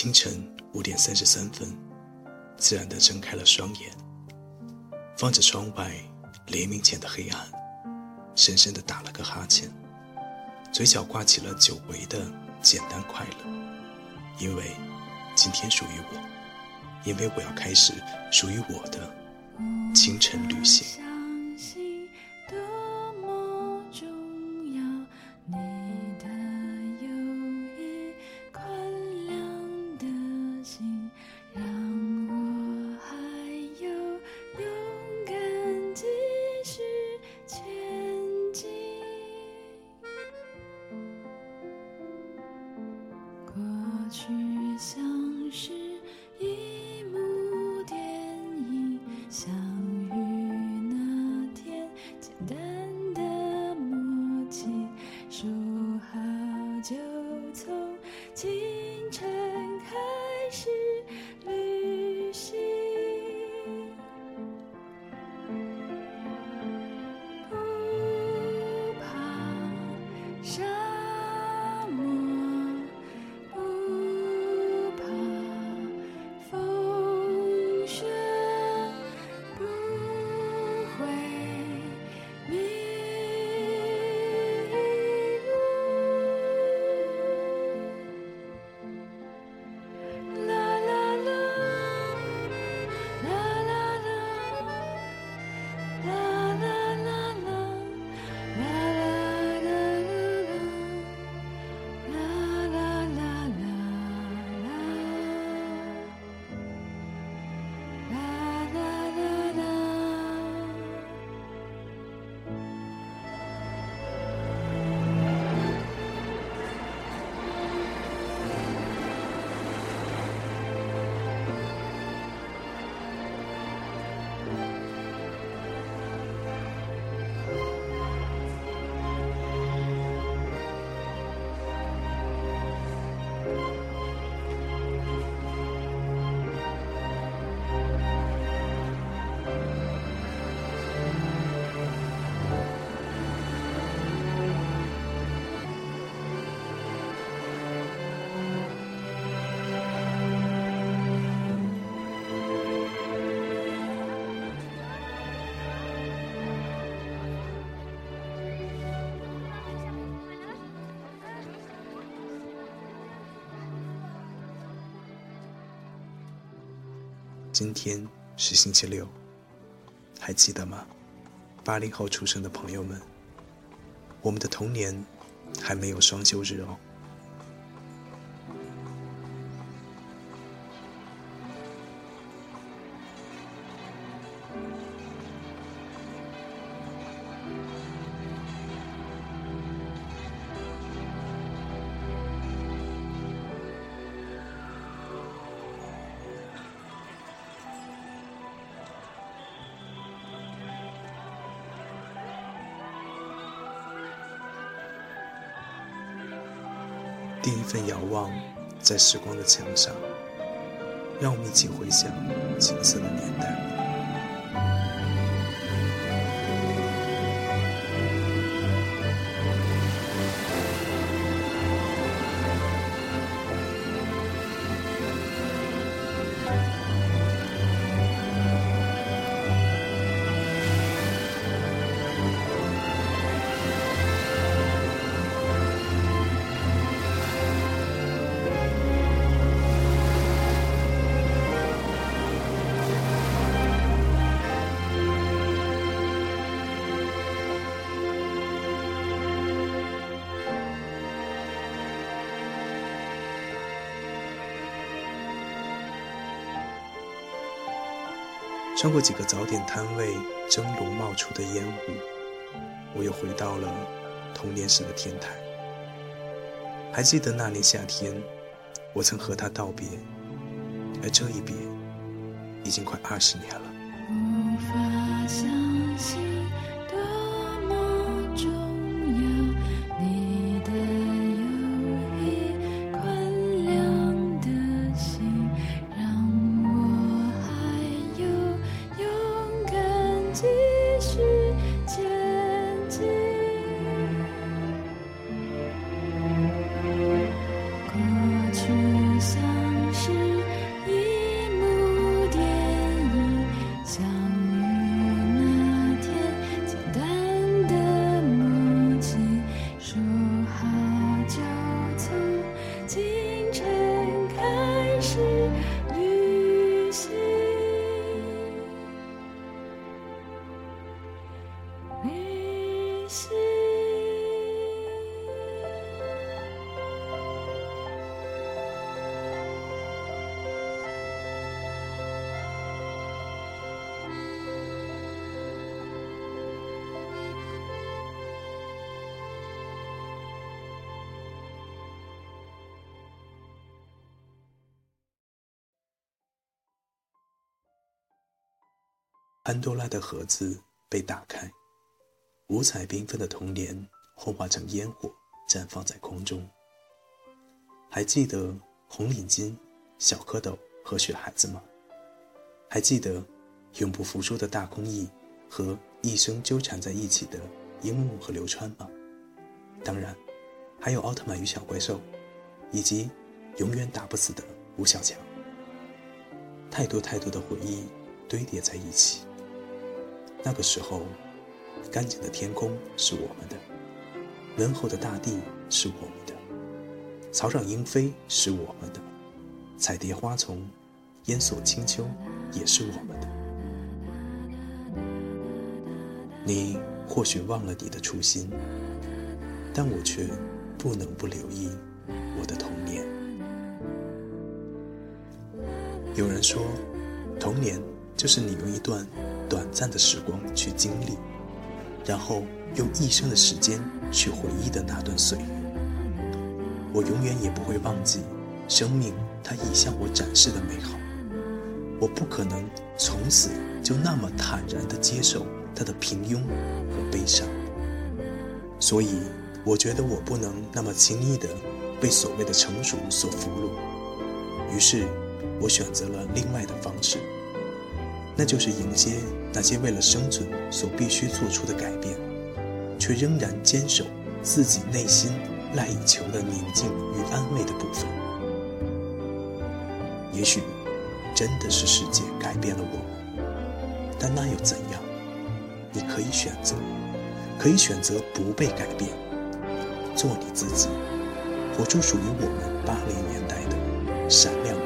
清晨五点三十三分，自然地睁开了双眼，望着窗外黎明前的黑暗，深深地打了个哈欠，嘴角挂起了久违的简单快乐，因为今天属于我，因为我要开始属于我的清晨旅行。今天是星期六，还记得吗？八零后出生的朋友们，我们的童年还没有双休日哦。第一份遥望，在时光的墙上，让我们一起回想青涩的年代。穿过几个早点摊位蒸笼冒出的烟雾，我又回到了童年时的天台。还记得那年夏天，我曾和他道别，而这一别，已经快二十年了。无法相信。潘多拉的盒子被打开，五彩缤纷的童年幻化成烟火，绽放在空中。还记得红领巾、小蝌蚪和雪孩子吗？还记得永不服输的大空翼和一生纠缠在一起的樱木和流川吗？当然，还有奥特曼与小怪兽，以及永远打不死的吴小强。太多太多的回忆堆叠在一起。那个时候，干净的天空是我们的，温厚的大地是我们的，草长莺飞是我们的，彩蝶花丛、烟锁清秋也是我们的。你或许忘了你的初心，但我却不能不留意我的童年。有人说，童年就是你用一段短暂的时光去经历，然后用一生的时间去回忆的那段岁月。我永远也不会忘记生命它已向我展示的美好。我不可能从此就那么坦然地接受它的平庸和悲伤。所以，我觉得我不能那么轻易地被所谓的成熟所俘虏。于是。我选择了另外的方式，那就是迎接那些为了生存所必须做出的改变，却仍然坚守自己内心赖以求的宁静与安慰的部分。也许真的是世界改变了我们，但那又怎样？你可以选择，可以选择不被改变，做你自己，活出属于我们八零年代的闪亮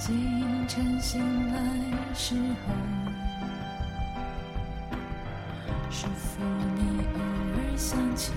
清晨醒来时候是否你偶尔想起？